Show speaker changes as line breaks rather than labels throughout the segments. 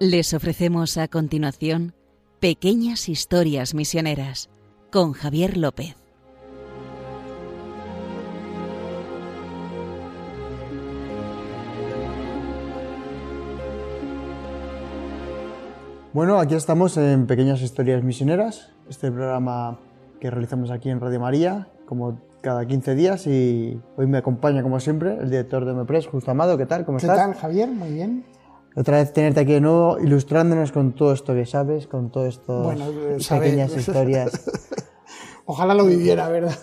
Les ofrecemos a continuación Pequeñas Historias Misioneras con Javier López.
Bueno, aquí estamos en Pequeñas Historias Misioneras, este programa que realizamos aquí en Radio María, como cada 15 días, y hoy me acompaña, como siempre, el director de MEPRES, Justo Amado. ¿Qué tal? ¿Cómo
¿Qué
estás?
tal, Javier? Muy bien.
Otra vez tenerte aquí de nuevo, ilustrándonos con todo esto que sabes, con todo esto,
Bueno, eh, saber.
pequeñas historias.
Ojalá lo viviera, ¿verdad?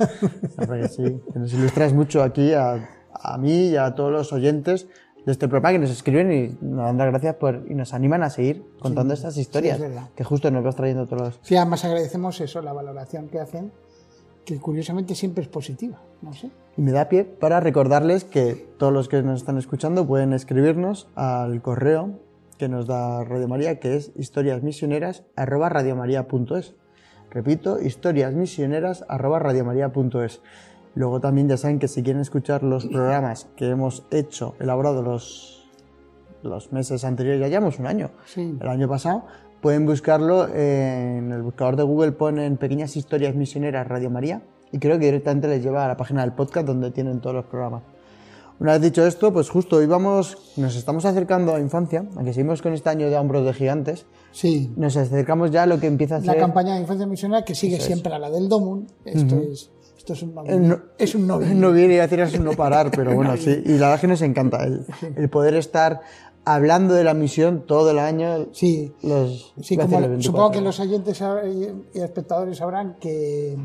Sí, que nos ilustras mucho aquí a, a mí y a todos los oyentes de este programa que nos escriben y nos dan las gracias por, y nos animan a seguir contando estas historias
sí, es
que justo nos vas trayendo todos los...
Sí, además agradecemos eso, la valoración que hacen, que curiosamente siempre es positiva, no sé.
Y me da pie para recordarles que todos los que nos están escuchando pueden escribirnos al correo que nos da Radio María, que es historiasmisioneras@radiomaria.es. Repito, historiasmisioneras@radiomaria.es. Luego también ya saben que si quieren escuchar los programas que hemos hecho, elaborado los, los meses anteriores, ya llevamos un año,
Sí.
el año pasado, pueden buscarlo en el buscador de Google, ponen Pequeñas Historias Misioneras Radio María y creo que directamente les lleva a la página del podcast donde tienen todos los programas. Una vez dicho esto, pues justo hoy vamos, nos estamos acercando a infancia, aunque seguimos con este año de hombros de gigantes,
Sí.
nos acercamos ya a lo que empieza a
La
ser...
campaña de infancia misionera que sigue siempre a la del Domun. Esto es esto es un
Eh, no-
es un novio.
No viene a decir es un no parar, pero bueno, sí. Y la verdad es que nos encanta el, el poder estar hablando de la misión todo el año.
Sí.
Los,
Sí,
casi
como
los 24
supongo que los oyentes y espectadores sabrán que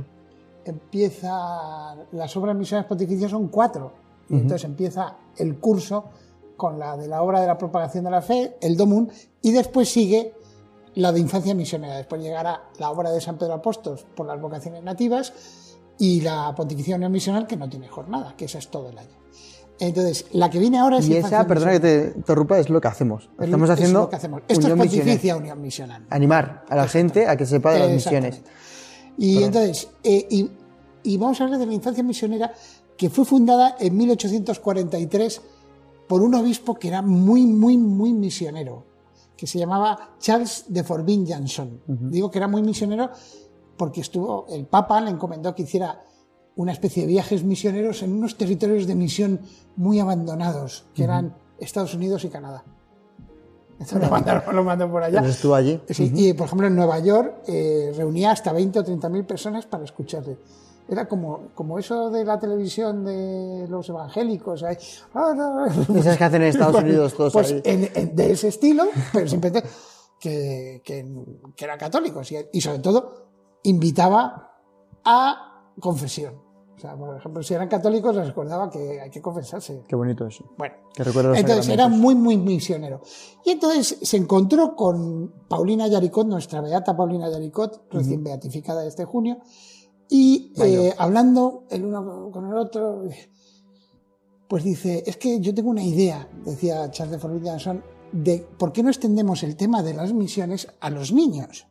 empieza las obras misioneras pontificias son cuatro. Y entonces empieza el curso con la de la obra de la propagación de la fe, el Domun, y después sigue la de infancia misionera. Después llegará la obra de San Pedro Apóstol por las vocaciones nativas y la pontificia unión misional que no tiene jornada, que esa es todo el año. Entonces, la que viene ahora es
Y esa, perdona que te interrumpa, es lo que hacemos.
Es
Estamos haciendo
es lo que hacemos. Esto
unión
es pontificia unión misional.
Animar a la gente a que sepa de las misiones.
Y entonces, eh, y, y vamos a hablar de la infancia misionera que fue fundada en 1843 por un obispo que era muy, muy, muy misionero, que se llamaba Charles de Forbin Janson. Digo que era muy misionero porque estuvo, el Papa le encomendó que hiciera una especie de viajes misioneros en unos territorios de misión muy abandonados, que eran Estados Unidos y Canadá. Esto lo mandaron- lo mandó por allá.
Pues estuvo allí.
Sí, Y por ejemplo en Nueva York eh, reunía hasta 20 o 30 mil personas para escucharle. Era como, como eso de la televisión de los evangélicos. ahí, "Ah, no".
Esas que hacen en Estados
Bueno,
Unidos todos
pues
ahí.
en- en- de ese estilo, pero simplemente que, que, que eran católicos y, y sobre todo invitaba a confesión. O sea, por ejemplo, si eran católicos les recordaba que hay que confesarse.
Qué bonito eso.
Bueno,
Que
entonces era muy, muy misionero. Y entonces se encontró con Paulina Yaricot, nuestra beata Paulina Yaricot, recién beatificada este junio, y eh, hablando el uno con el otro, pues dice, es que yo tengo una idea, decía Charles de Forbin Janson, de por qué no extendemos el tema de las misiones a los niños.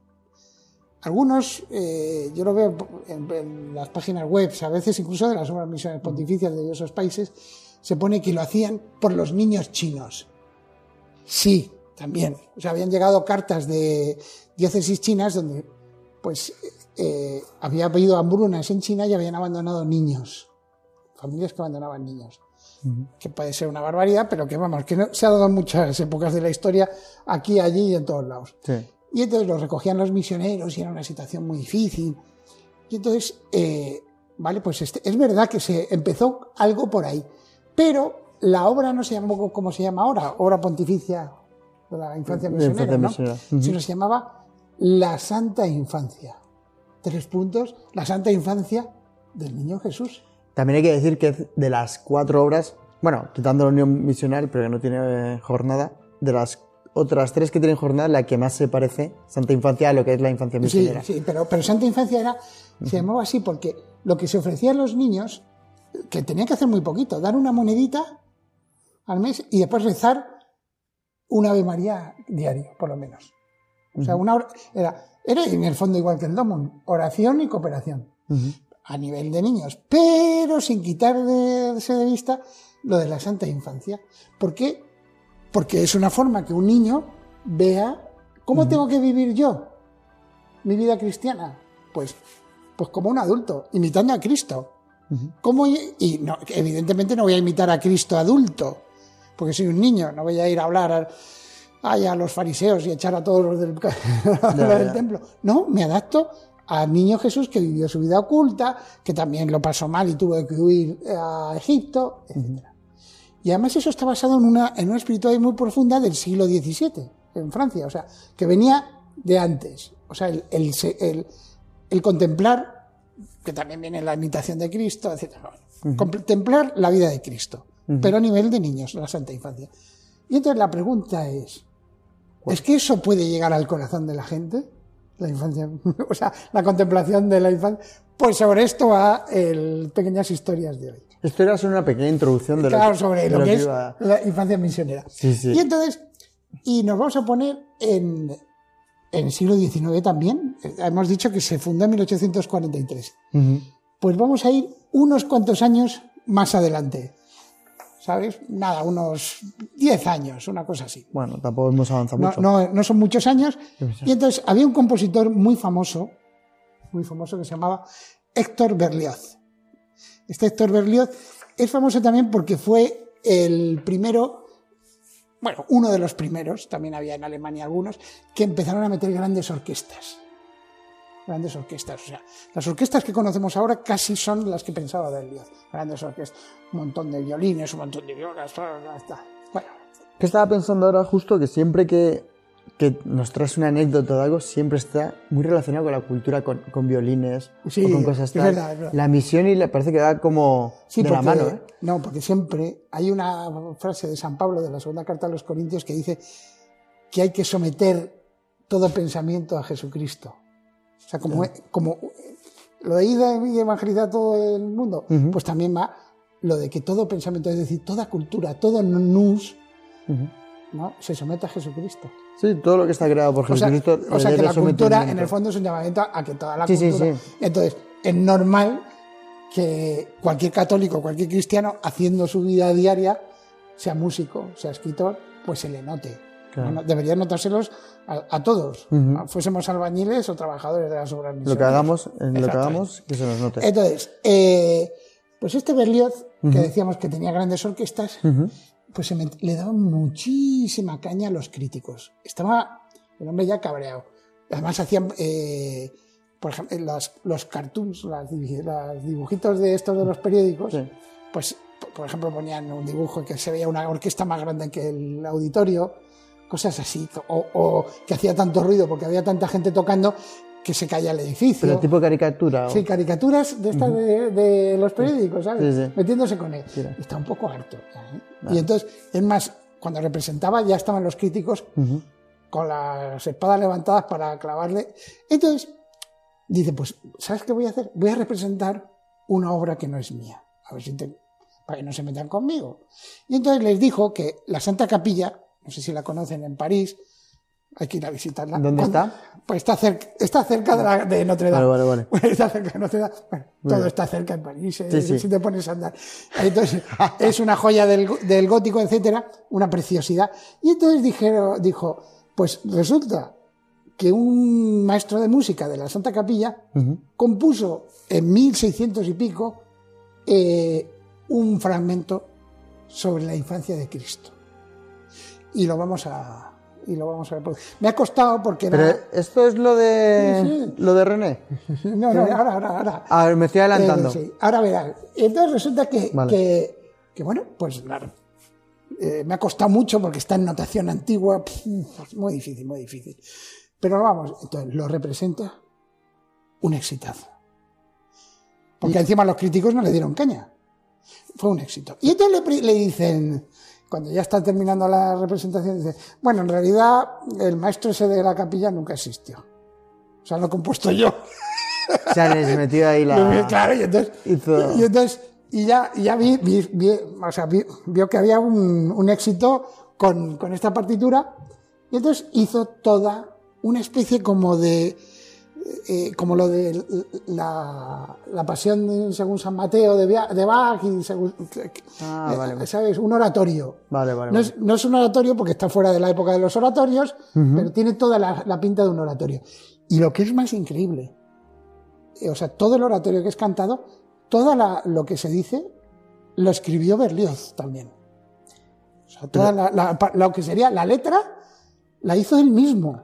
Algunos, eh, yo lo veo en, en las páginas web, a veces incluso de las obras misiones pontificias de diversos países, se pone que lo hacían por los niños chinos. Sí, también. O sea, habían llegado cartas de diócesis chinas donde, pues, eh, había habido hambrunas en China y habían abandonado niños. Familias que abandonaban niños. Que puede ser una barbaridad, pero que vamos, que no, se ha dado en muchas épocas de la historia, aquí, allí y en todos lados.
Sí.
Y entonces los recogían los misioneros y era una situación muy difícil. Y entonces, eh, vale, pues este- es verdad que se empezó algo por ahí. Pero la obra no se llamó como se llama ahora, obra pontificia de la infancia misionera, ¿no?
misionera. Ujú.
sino se llamaba la Santa Infancia. Tres puntos, la Santa Infancia del Niño Jesús.
También hay que decir que de las cuatro obras, bueno, quitando la Unión Misional, pero que no tiene jornada, de las otras tres que tienen jornada, la que más se parece, Santa Infancia, a lo que es la infancia
Sí,
misionera.
sí, pero, pero Santa Infancia era, se llamaba así porque lo que se ofrecía a los niños, que tenían que hacer muy poquito, dar una monedita al mes y después rezar un Ave María diario, por lo menos. O sea, una hora- era, era en el fondo igual que el Domon, oración y cooperación a nivel de niños, pero sin quitarse de vista lo de la Santa Infancia. ¿Por qué? Porque es una forma que un niño vea cómo tengo que vivir yo mi vida cristiana. Pues, pues como un adulto, imitando a Cristo. ¿Cómo, y no, evidentemente no voy a imitar a Cristo adulto, porque soy un niño, no voy a ir a hablar a, a los fariseos y echar a todos los del, del templo. No, me adapto al niño Jesús que vivió su vida oculta, que también lo pasó mal y tuvo que huir a Egipto, etc. Y además eso está basado en una, en una espiritualidad muy profunda del siglo XVII, en Francia, o sea, que venía de antes. O sea, el, el, el, contemplar, que también viene la imitación de Cristo, etc. Contemplar la vida de Cristo, pero a nivel de niños, la santa infancia. Y entonces la pregunta es, ¿es que eso puede llegar al corazón de la gente? La infancia, o sea, la contemplación de la infancia. Pues sobre esto va el Pequeñas Historias de hoy.
Esto era solo una pequeña introducción de
claro, sobre lo, que, es la infancia misionera.
Sí, sí.
Y entonces, y nos vamos a poner en, en el siglo XIX también. Hemos dicho que se fundó en 1843. Pues vamos a ir unos cuantos años más adelante. ¿Sabes? Nada, unos 10 años, una cosa así.
Bueno, tampoco hemos avanzado mucho.
No, no son muchos años. Y entonces había un compositor muy famoso, muy famoso, que se llamaba Héctor Berlioz. Este Héctor Berlioz es famoso también porque fue el primero bueno, uno de los primeros, también había en Alemania algunos, que empezaron a meter grandes orquestas. Grandes orquestas. O sea, las orquestas que conocemos ahora casi son las que pensaba Berlioz. Grandes orquestas. Un montón de violines, un montón de violas. Bueno.
¿Qué estaba pensando ahora justo? Que siempre que que nos traes una anécdota de algo siempre está muy relacionado con la cultura, con, con violines o con cosas
tal. Es verdad, es verdad.
La misión y le parece que va como de la mano. ¿eh?
No, porque siempre hay una frase de San Pablo de la segunda carta a los Corintios que dice que hay que someter todo pensamiento a Jesucristo. O sea, como, como lo de ir y evangelizar a todo el mundo, pues también va lo de que todo pensamiento, es decir, toda cultura, todo nus, ¿no? se somete a Jesucristo.
Sí, todo lo que está creado por Jesucristo.
O sea, que la cultura, en el fondo, es un llamamiento a que toda la cultura. Entonces, es normal que cualquier católico, cualquier cristiano, haciendo su vida diaria, sea músico, sea escritor, pues se le note. debería notárselos a, todos, fuésemos albañiles o trabajadores de las obras.
Lo que hagamos, lo que hagamos, que se nos note.
Entonces, eh, pues este Berlioz, que decíamos que tenía grandes orquestas, pues se le daba muchísima caña a los críticos. Estaba el hombre ya cabreado. Además hacían, eh, por ejemplo, los cartoons, los dibujitos de estos de los periódicos, pues, por ejemplo, ponían un dibujo que se veía una orquesta más grande que el auditorio, cosas así, o, o que hacía tanto ruido porque había tanta gente tocando que se caía el edificio.
Pero tipo caricatura.
Sí, caricaturas de estas de, los periódicos, ¿sabes? Metiéndose con él. Está un poco harto. ¿eh? Y entonces, es más, cuando representaba ya estaban los críticos con las espadas levantadas para clavarle. Entonces, dice, pues, ¿sabes qué voy a hacer? Voy a representar una obra que no es mía. A ver si para que no se metan conmigo. Y entonces les dijo que la Santa Capilla, no sé si la conocen en París, hay que ir a visitarla.
¿Dónde está?
Pues está cerca, está cerca de, la, de Notre Dame.
Vale, vale,
vale. Está cerca de Notre Dame. Bueno, todo está cerca en París, eh, si te pones a andar. Entonces, es una joya del, del, gótico, etcétera, una preciosidad. Y entonces dijeron, dijo, pues resulta que un maestro de música de la Santa Capilla compuso en 1600 y pico eh, un fragmento sobre la infancia de Cristo. Y lo vamos a, y lo vamos a ver. Me ha costado porque...
Pero esto es lo de lo de René.
No, no, ahora, ahora, ahora.
A ver, me estoy adelantando.
sí, ahora verás. Entonces resulta que, que, que, bueno, pues eh, me ha costado mucho porque está en notación antigua, pues, muy difícil, muy difícil. Pero vamos, entonces lo representa un exitazo. Porque encima los críticos no le dieron caña. Fue un éxito. Y entonces le, le dicen, cuando ya está terminando la representación, dice, bueno, en realidad el maestro ese de la capilla nunca existió. O sea, lo he compuesto yo.
O sea, les metió ahí la...
Claro, y entonces... Y entonces y ya, ya vi, vi, o sea, vio que había un, un éxito con, con, esta partitura y entonces hizo toda una especie como de, eh, como lo de la, la pasión según San Mateo de, de Bach y según,
Ah, vale.
¿sabes? Un oratorio.
Vale, vale.
No es, no es un oratorio porque está fuera de la época de los oratorios, pero tiene toda la, la pinta de un oratorio. Y lo que es más increíble, eh, o sea, todo el oratorio que es cantado, todo lo que se dice, lo escribió Berlioz también. O sea, toda la- lo que sería la letra, la hizo él mismo.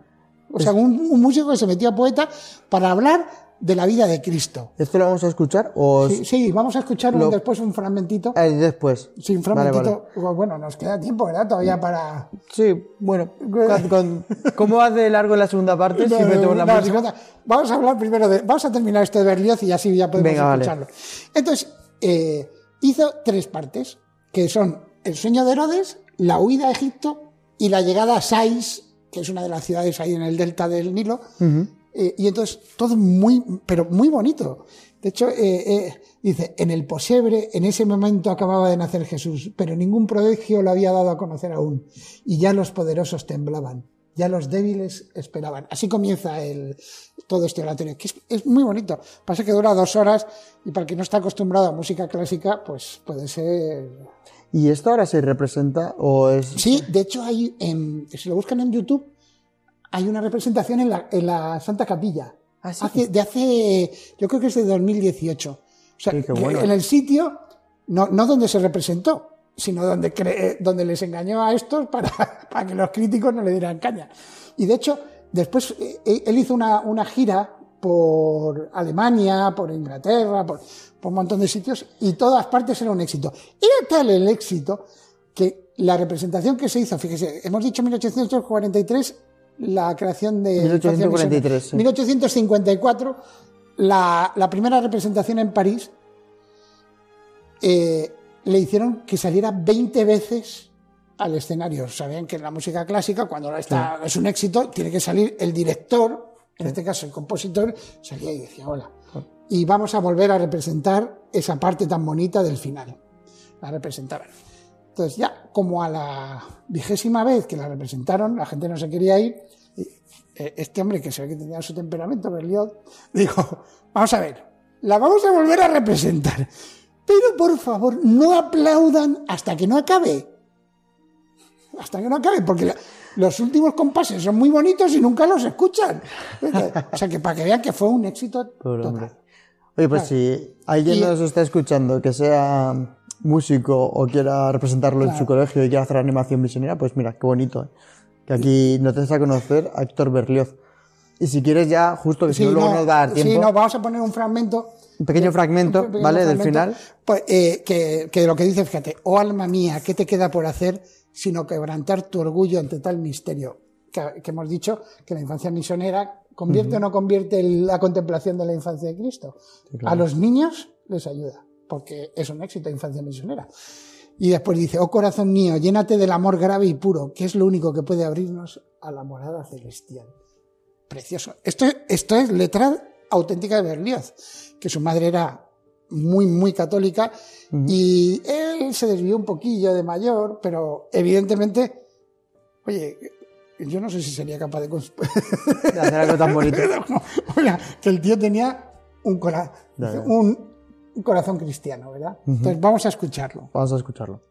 O sea, un, un músico que se metió a poeta para hablar de la vida de Cristo.
¿Esto lo vamos a escuchar o
Sí, sí, vamos a escuchar
Lo-
después un fragmentito.
eh, después?
Sí, un
Vale,
fragmentito.
vale.
Bueno, nos queda tiempo, ¿verdad? Todavía para...
Sí, bueno. con- con- ¿Cómo hace largo en la segunda parte? si
No,
metemos la
no,
música?
Vamos a hablar primero de. Vamos a terminar esto de Berlioz y así ya podemos
Venga, vale.
escucharlo. Entonces, eh, hizo tres partes, que son El sueño de Herodes, La huida a Egipto y la llegada a Sais, que es una de las ciudades ahí en el delta del Nilo. Eh, y entonces, todo muy, pero muy bonito. De hecho, eh, eh, dice, en el posebre, en ese momento acababa de nacer Jesús, pero ningún prodigio lo había dado a conocer aún. Y ya los poderosos temblaban, ya los débiles esperaban. Así comienza el, todo este oratorio, que es, es muy bonito. Pasa que dura dos horas y para el que no está acostumbrado a música clásica, pues puede ser...
¿Y esto ahora se representa o es...?
Sí, de hecho, hay, en, si lo buscan en YouTube, hay una representación en la, en la Santa Capilla.
Ah, sí.
Hace- de hace, yo creo que es de 2018. O sea,
Sí, qué bueno.
en el sitio, no, no donde se representó, sino donde, cre- donde les engañó a estos para, para que los críticos no le dieran caña. Y de hecho, después eh, él hizo una, una gira por Alemania, por Inglaterra, por, por un montón de sitios, y todas partes era un éxito. Era tal el éxito que la representación que se hizo, fíjese, hemos dicho 1843, la creación de...
1843, sí.
1854, la, la primera representación en París, eh, le hicieron que saliera 20 veces al escenario. Sabían que en la música clásica, cuando está, es un éxito, tiene que salir el director, en este caso el compositor, salía y decía, hola. Y vamos a volver a representar esa parte tan bonita del final. La representaban. Entonces ya como a la vigésima vez que la representaron, la gente no se quería ir, eh, este hombre que se ve que tenía su temperamento, Berlioz, dijo, vamos a ver, la vamos a volver a representar, pero por favor no aplaudan hasta que no acabe. Hasta que no acabe, porque la- los últimos compases son muy bonitos y nunca los escuchan. O sea que para que vean que fue un éxito total.
hombre. Oye, pues si alguien
Y-
nos está escuchando que sea músico o quiera representarlo en su colegio y quiera hacer animación misionera, pues mira, qué bonito. ¿eh? Que aquí nos des a conocer a Héctor Berlioz. Y si quieres ya, justo que si
Sí,
no luego
no,
nos va a dar tiempo,
Sí, no, vamos a poner un fragmento.
un pequeño fragmento,
un pequeño
¿vale? Del
fragmento,
final.
pues, eh, que, que lo que dice, fíjate, oh alma mía, ¿qué te queda por hacer sino quebrantar tu orgullo ante tal misterio? Que, que hemos dicho que la infancia misionera convierte o no convierte la contemplación de la infancia de Cristo. A los niños les ayuda, porque es un éxito de infancia misionera. Y después dice, oh corazón mío, llénate del amor grave y puro, que es lo único que puede abrirnos a la morada celestial. Precioso. Esto, esto es letra auténtica de Berlioz, que su madre era muy, muy católica y él se desvió un poquillo de mayor, pero evidentemente, oye, yo no sé si sería capaz de...
hacer algo tan bonito.
Oiga, que el tío tenía un, cora- un corazón cristiano, ¿verdad? Entonces vamos a escucharlo.
Vamos a escucharlo.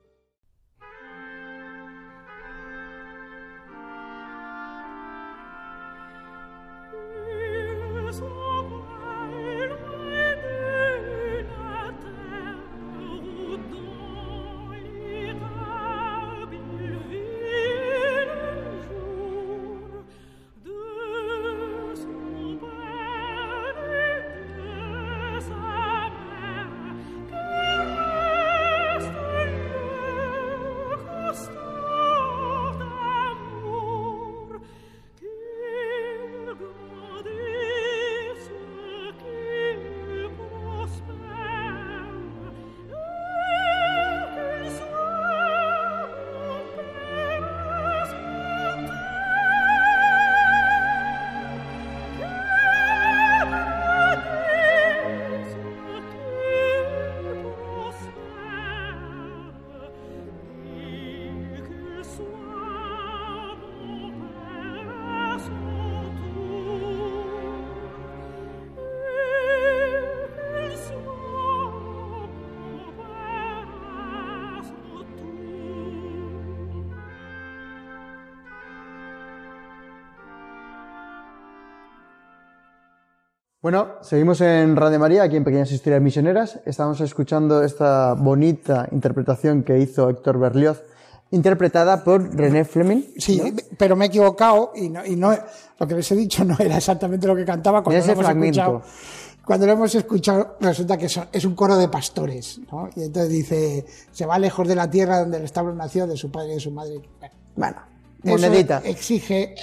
Bueno, seguimos en Radio María, aquí en Pequeñas Historias Misioneras. Estamos escuchando esta bonita interpretación que hizo Héctor Berlioz, interpretada por René Fleming.
Sí, pero me he equivocado y no, y no, lo que les he dicho no era exactamente lo que cantaba cuando
ese
lo hemos
fragmento.
escuchado. Cuando lo hemos escuchado, resulta que es un coro de pastores, ¿no? Y entonces dice, se va lejos de la tierra donde el establo nació, de su padre y de su madre. Bueno,
Bueno,
eso
monedita.
exige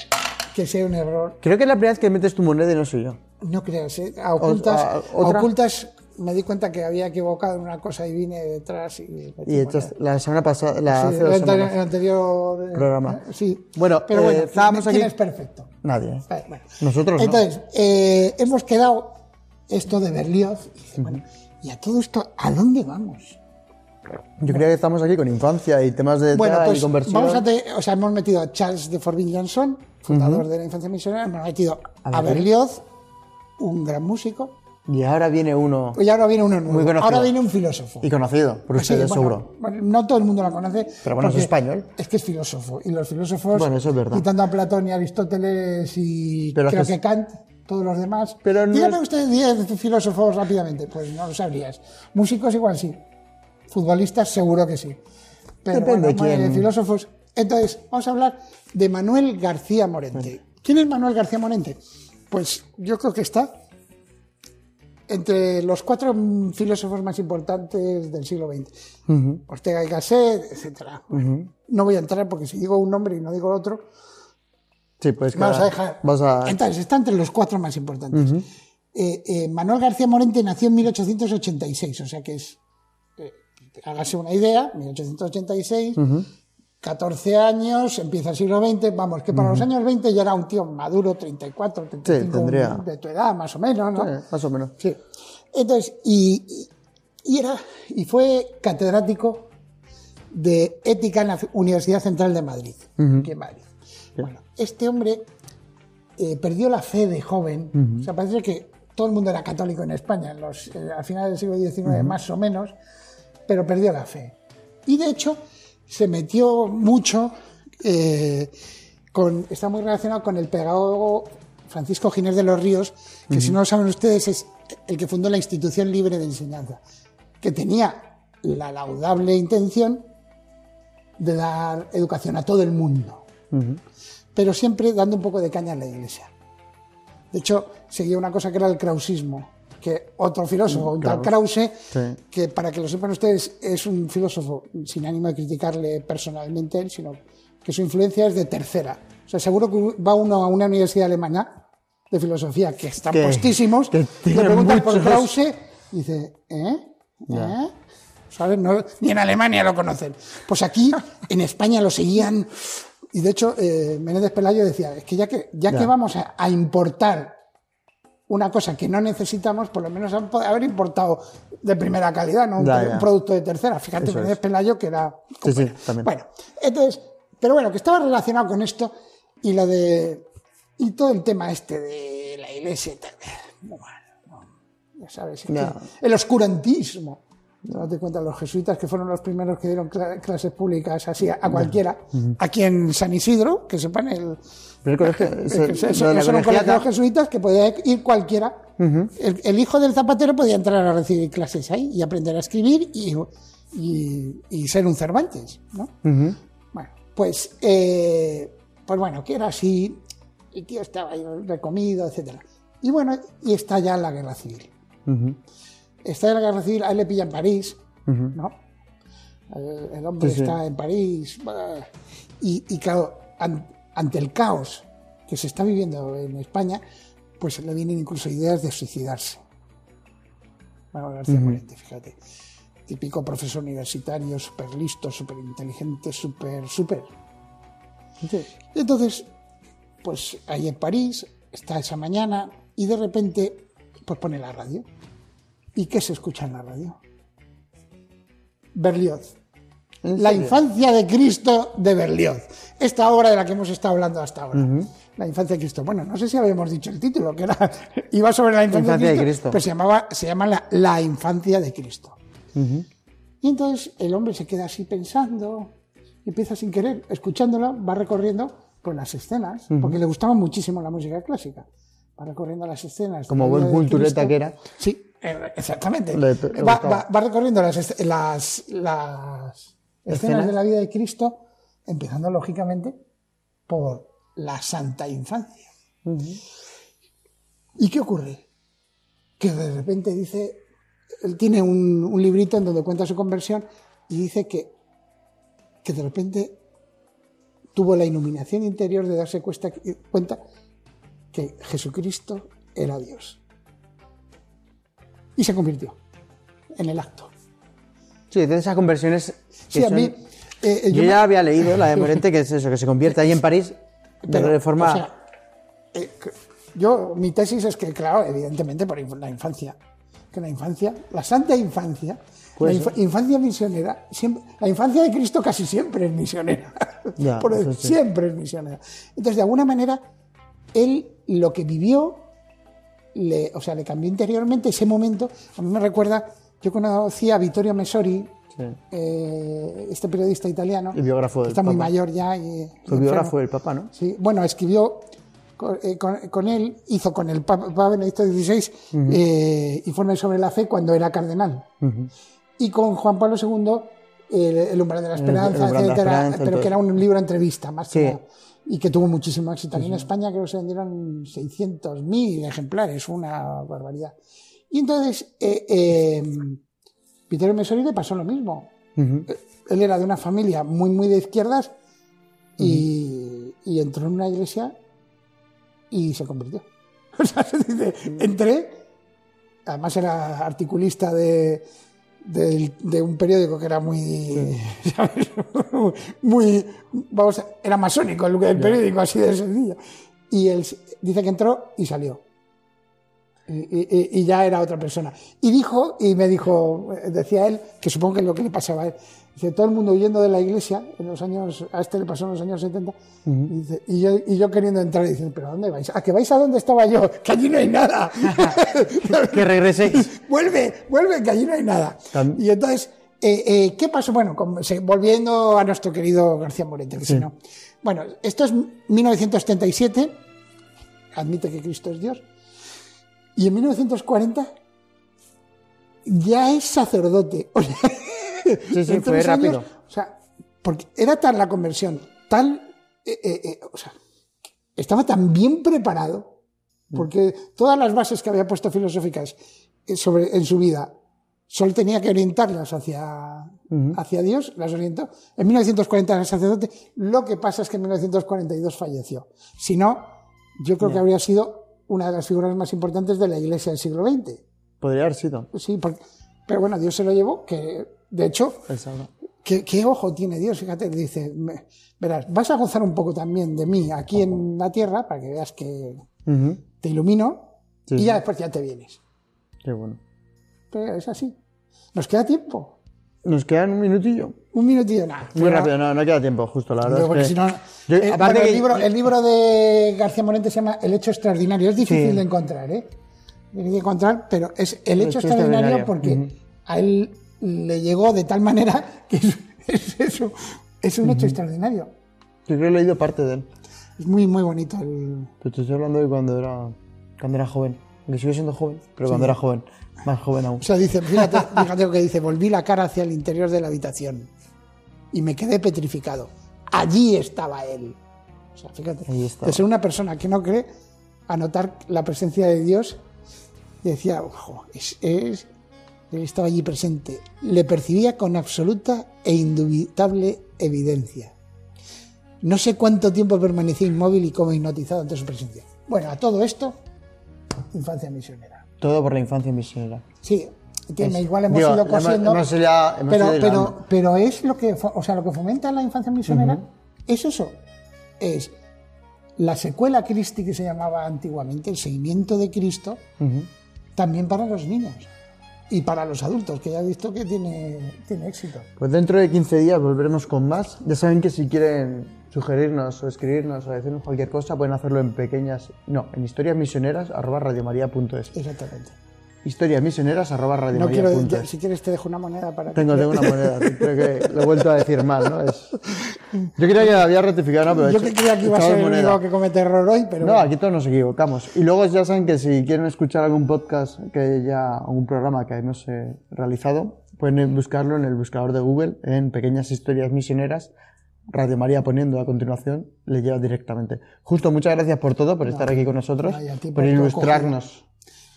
que sea un error.
Creo que es la primera vez que metes tu moneda y no soy yo.
No creas, ¿eh? A ocultas,
a-
a
otra.
ocultas me di cuenta que había equivocado en una cosa y vine detrás y...
echaste- la semana pasada, la,
Sí,
hace dos
el anterior,
semanas.
el anterior, eh,
Programa.
eh, Sí.
Bueno,
pero
eh,
bueno,
estábamos
¿quién
aquí-
es perfecto?
Nadie. ¿eh?
Eh, bueno.
Nosotros no.
Entonces, eh, hemos quedado esto de Berlioz. Y, dice, bueno, y a todo esto, ¿a dónde vamos?
Yo creía que estamos aquí con infancia y temas de
Bueno, pues
y conversión.
vamos a te- o sea, hemos metido a Charles de Forbin Johnson, fundador de la infancia misionera, hemos metido
A
a. Berlioz, un gran músico,
Y ahora viene uno
y ahora viene uno nuevo.
Muy conocido.
ahora viene un filósofo.
y conocido por ustedes,
bueno,
seguro.
bueno, no todo el mundo lo conoce.
Pero bueno, es español.
Es que es filósofo. Y los filósofos,
Bueno, eso es verdad.
quitando a Platón y Aristóteles y
Pero
creo
que
que,
es-
Kant, todos los demás.
Pero no
Dígame
es-
usted 10 filósofos rápidamente. Pues no lo sabrías. Músicos igual sí. Futbolistas seguro que sí. Pero
Depende
bueno,
quién.
eh, filósofos. Entonces, vamos a hablar de Manuel García Morente. ¿Quién es Manuel García Morente? Pues yo creo que está entre los cuatro filósofos más importantes del siglo XX. Ortega y Gasset, etcétera. No voy a entrar porque si digo un nombre y no digo otro,
Sí, pues
vamos a dejar.
Vas a...
Entonces, está entre los cuatro más importantes. Eh, eh, Manuel García Morente nació en 1886, o sea que es, hágase una idea, 1886, 14 años, empieza el siglo XX, vamos, que para los años 20 ya era un tío maduro, 34, 35
tendría.
de tu edad, más o menos, ¿no?
Eh, más o menos.
Sí. Entonces, y, y era, y fue catedrático de ética en la Universidad Central de Madrid, aquí en Madrid. Bueno, este hombre eh, perdió la fe de joven. O sea, parece que todo el mundo era católico en España, en los, eh, a finales del siglo XIX más o menos, pero perdió la fe. Y de hecho, se metió mucho eh, con, está muy relacionado con el pedagogo Francisco Ginés de los Ríos, que si no lo saben ustedes es el que fundó la institución libre de enseñanza, que tenía la laudable intención de dar educación a todo el mundo, pero siempre dando un poco de caña a la iglesia. De hecho, seguía una cosa que era el krausismo, que otro filósofo, un tal Krause,
Sí.
que para que lo sepan ustedes es un filósofo sin ánimo de criticarle personalmente, sino que su influencia es de tercera. O sea, seguro que va uno a una universidad alemana de filosofía que están
Que-
postísimos,
que
le preguntan por. Krause y dice, ¿eh? ¿Eh? ¿Sabes? No- ni en Alemania lo conocen. Pues aquí, en España, lo seguían. Y de hecho, eh, Menéndez Pelayo decía, es que ya que, ya
Ya.
que vamos a, a importar una cosa que no necesitamos, por lo menos han podido haber importado de primera calidad, no un,
Ya,
pro-
ya.
un producto de tercera. Fíjate,
Eso
Menéndez
es.
Pelayo que era...
Sí, sí, también.
Bueno, entonces, pero bueno, que estaba relacionado con esto y lo de... Y todo el tema este de la iglesia y tal. Bueno, no, ya sabes, el oscurantismo. Date cuenta, los jesuitas que fueron los primeros que dieron cla- clases públicas así a, cualquiera. Aquí en San Isidro, que sepan, el,
Pero el colegio,
es era un colegio de jesuitas que podía ir cualquiera. el, el hijo del zapatero podía entrar a recibir clases ahí y aprender a escribir y, y- y ser un Cervantes, ¿no? Bueno, pues, eh, pues bueno, que era así, el tío estaba ahí recomido, etcétera. Y bueno, y está ya la guerra civil. Está ya la guerra civil, a él le pilla en París, ¿no? El, el hombre
Sí, sí.
está en París. Y, y claro, an- ante el caos que se está viviendo en España, pues le vienen incluso ideas de suicidarse. Manuel García Morente, fíjate. Típico profesor universitario, súper listo, súper inteligente, súper, súper.
Sí.
Entonces, pues ahí en París, está esa mañana y de repente, pues pone la radio. ¿Y qué se escucha en la radio? Berlioz.
¿En
La infancia de Cristo de Berlioz. Esta obra de la que hemos estado hablando hasta ahora. La infancia de Cristo. Bueno, no sé si habíamos dicho el título, que era, iba sobre la infancia,
Infancia
de,
de
Cristo,
Cristo.
pero se, llamaba, se llama la, la infancia de Cristo. Y entonces el hombre se queda así pensando, empieza sin querer, escuchándola, va recorriendo pues, las escenas, porque le gustaba muchísimo la música clásica. va recorriendo las escenas. de
Como buen
de
cultureta que era.
Sí, exactamente.
Le- le
va,
gustaba.
va- va recorriendo las, est- las, las escenas de la vida de Cristo, empezando lógicamente por la santa infancia. ¿Y qué ocurre? Que de repente dice, él tiene un, un librito en donde cuenta su conversión y dice que, que de repente tuvo la iluminación interior de darse cuenta que Jesucristo era Dios. Y se convirtió en el acto.
Sí, de esas conversiones. que
Sí, a mí... eh,
Yo
me-
ya había leído la de Morente, que es eso, que se convierte ahí en París de
Pero,
forma.
o sea, eh, yo, mi tesis es que, claro, evidentemente por la infancia, que la infancia, la santa infancia, la infa- infancia misionera, siempre, la infancia de Cristo casi siempre es misionera.
Ya,
Por
eso
el-
sí.
Siempre es misionera. Entonces, de alguna manera, él lo que vivió, le, o sea, le cambió interiormente ese momento. A mí me recuerda, yo conocí a Vittorio Messori,
Sí.
eh, este periodista italiano,
El biógrafo
que
del
está muy
Papa.
mayor ya. Y,
Fue biógrafo del Papa, ¿no?
Sí, bueno, escribió con, eh, con- con él, hizo con el Papa, Benedicto XVI eh, informes sobre la fe cuando era cardenal. Y con Juan Pablo II, el, el umbral de la esperanza,
el umbral de la
etcétera,
esperanza,
pero que era un libro entrevista, más que
Sí.
nada, y que tuvo muchísimo éxito. Aquí en España creo que se vendieron 600.000 ejemplares, una barbaridad. Y entonces, eh, eh, le pasó lo mismo.
Ujú.
Él era de una familia muy, muy de izquierdas y, y entró en una iglesia y se convirtió. O sea, se dice, entré, además era articulista de, del- de un periódico que era muy, ¿sabes? muy, vamos, a- era masónico el, el periódico, así de sencillo. Y él dice que entró y salió. Y, y- y ya era otra persona. Y dijo, y me dijo, eh, decía él, que supongo que es lo que le pasaba a él, dice, todo el mundo huyendo de la iglesia, en los años, a este le pasó en los años 70, y, dice, y, yo, y yo queriendo entrar, y dice, ¿pero a dónde vais? ¿A que vais a donde estaba yo? Que allí no hay nada.
Que regreséis.
vuelve, vuelve, que allí no hay nada. Y entonces, eh, eh, ¿qué pasó? Bueno, volviendo a nuestro querido García Morente, que si no. Bueno, esto es 1937, admite que Cristo es Dios, y en 1940 ya es sacerdote. O sea,
Sí, sí, fue
años,
rápido.
o sea, porque era tal la conversión, tal, eh, eh, eh, o sea, estaba tan bien preparado, porque todas las bases que había puesto filosóficas sobre, en su vida, solo tenía que orientarlas hacia, hacia Dios, las orientó. En 1940 era sacerdote, lo que pasa es que en 1942 falleció. Si no, yo creo que habría sido una de las figuras más importantes de la Iglesia del siglo XX.
Podría haber sido.
Sí, porque- pero bueno, Dios se lo llevó, que de hecho. ¿Qué, qué ojo tiene Dios? Fíjate, dice, me- verás, vas a gozar un poco también de mí aquí en la tierra para que veas que te ilumino
Sí,
y
sí.
ya después ya te vienes.
Qué bueno.
Pero es así. Nos queda tiempo.
Nos quedan un minutillo.
Un minutillo nada.
Muy rápido, no, no queda tiempo, justo, la verdad. Es
porque
que-
si no-
Yo-
Eh,
aparte que-
el, libro, el libro de García Morente se llama El hecho extraordinario. Es difícil
Sí.
de encontrar, ¿eh? Difícil de encontrar, pero es el
El
hecho extraordinario
extraordinario.
porque a él le llegó de tal manera que es, es eso. Es un hecho extraordinario.
Yo creo que he leído parte de él.
Es muy, muy bonito el,
Pero te estoy hablando de cuando era, cuando era joven. Que sigo siendo joven, pero cuando era joven. Más joven aún.
O sea, dice, fíjate, fíjate lo que dice, volví la cara hacia el interior de la habitación y me quedé petrificado. Allí estaba él. O sea, fíjate, de ser una persona que no cree, a notar la presencia de Dios, decía, ojo, es, es- estaba allí presente. Le percibía con absoluta e indubitable evidencia. No sé cuánto tiempo permanecí inmóvil y como hipnotizado ante su presencia. Bueno, a todo esto, infancia misionera.
Todo por la infancia misionera.
Sí,
Es-
igual hemos
digo,
ido cosiendo.
hemos ya- hemos
pero, es lo que, o sea, lo que fomenta la infancia misionera es eso. Es la secuela Christi que se llamaba antiguamente, el seguimiento de Cristo, también para los niños y para los adultos, que ya he visto que tiene, tiene éxito.
Pues dentro de 15 días volveremos con más. Ya saben que si quieren sugerirnos o escribirnos o decirnos cualquier cosa, pueden hacerlo en pequeñas. No, en historias misioneras, arroba radiomaria.es.
Exactamente.
Historiasmisioneras arroba
no quiero,
es.
si quieres te dejo una moneda para
Tengo, tengo una moneda, creo que lo he vuelto a decir mal, ¿no? Es... Yo creía que había rectificado, no, pero
Yo que creía que iba a ser el único que comete error hoy, pero
No,
bueno.
aquí todos nos equivocamos. Y luego ya saben que si quieren escuchar algún podcast que ya, algún programa que hemos eh, realizado, pueden buscarlo en el buscador de Google, en Pequeñas Historias Misioneras. Radio María poniendo a continuación, le lleva directamente. Justo, muchas gracias por todo, por estar aquí con nosotros,
no,
por ilustrarnos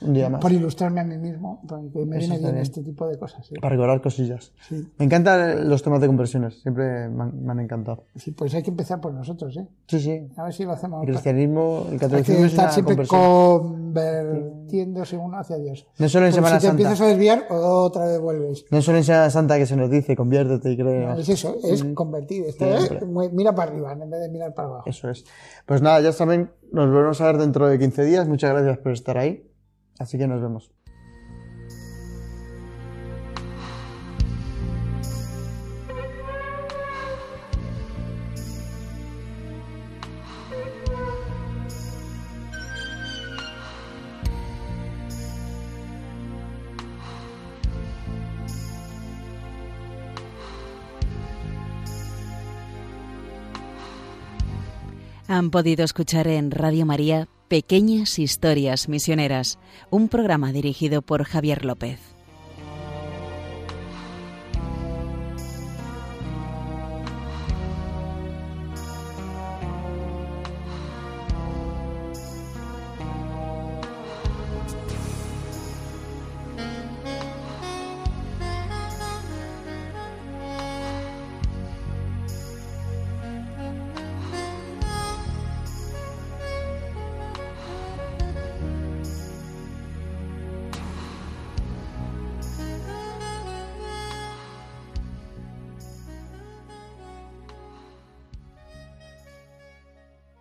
un día más,
por ilustrarme a mí mismo, porque me viene bien este tipo de cosas. ¿sí?
para recordar cosillas.
Sí.
Me encantan los temas de conversiones, siempre me han, me han encantado.
Sí, pues hay que empezar por nosotros, ¿eh?
Sí, sí.
A ver si lo hacemos.
El cristianismo, el
Hay
catolicismo
que
es
estar
una
siempre convirtiéndose uno hacia Dios.
No solo en
Porque
Semana
si te
Santa.
empiezas a desviar, otra vez vuelves.
No solo en Semana Santa que se nos dice, conviértete y cree.
No, es eso, es convertir.
Siempre.
mu- mira para arriba en vez de mirar para abajo.
Eso es. Pues nada, ya saben, nos volvemos a ver dentro de 15 días. Muchas gracias por estar ahí. Así que nos vemos.
Han podido escuchar en Radio María Pequeñas Historias Misioneras, un programa dirigido por Javier López.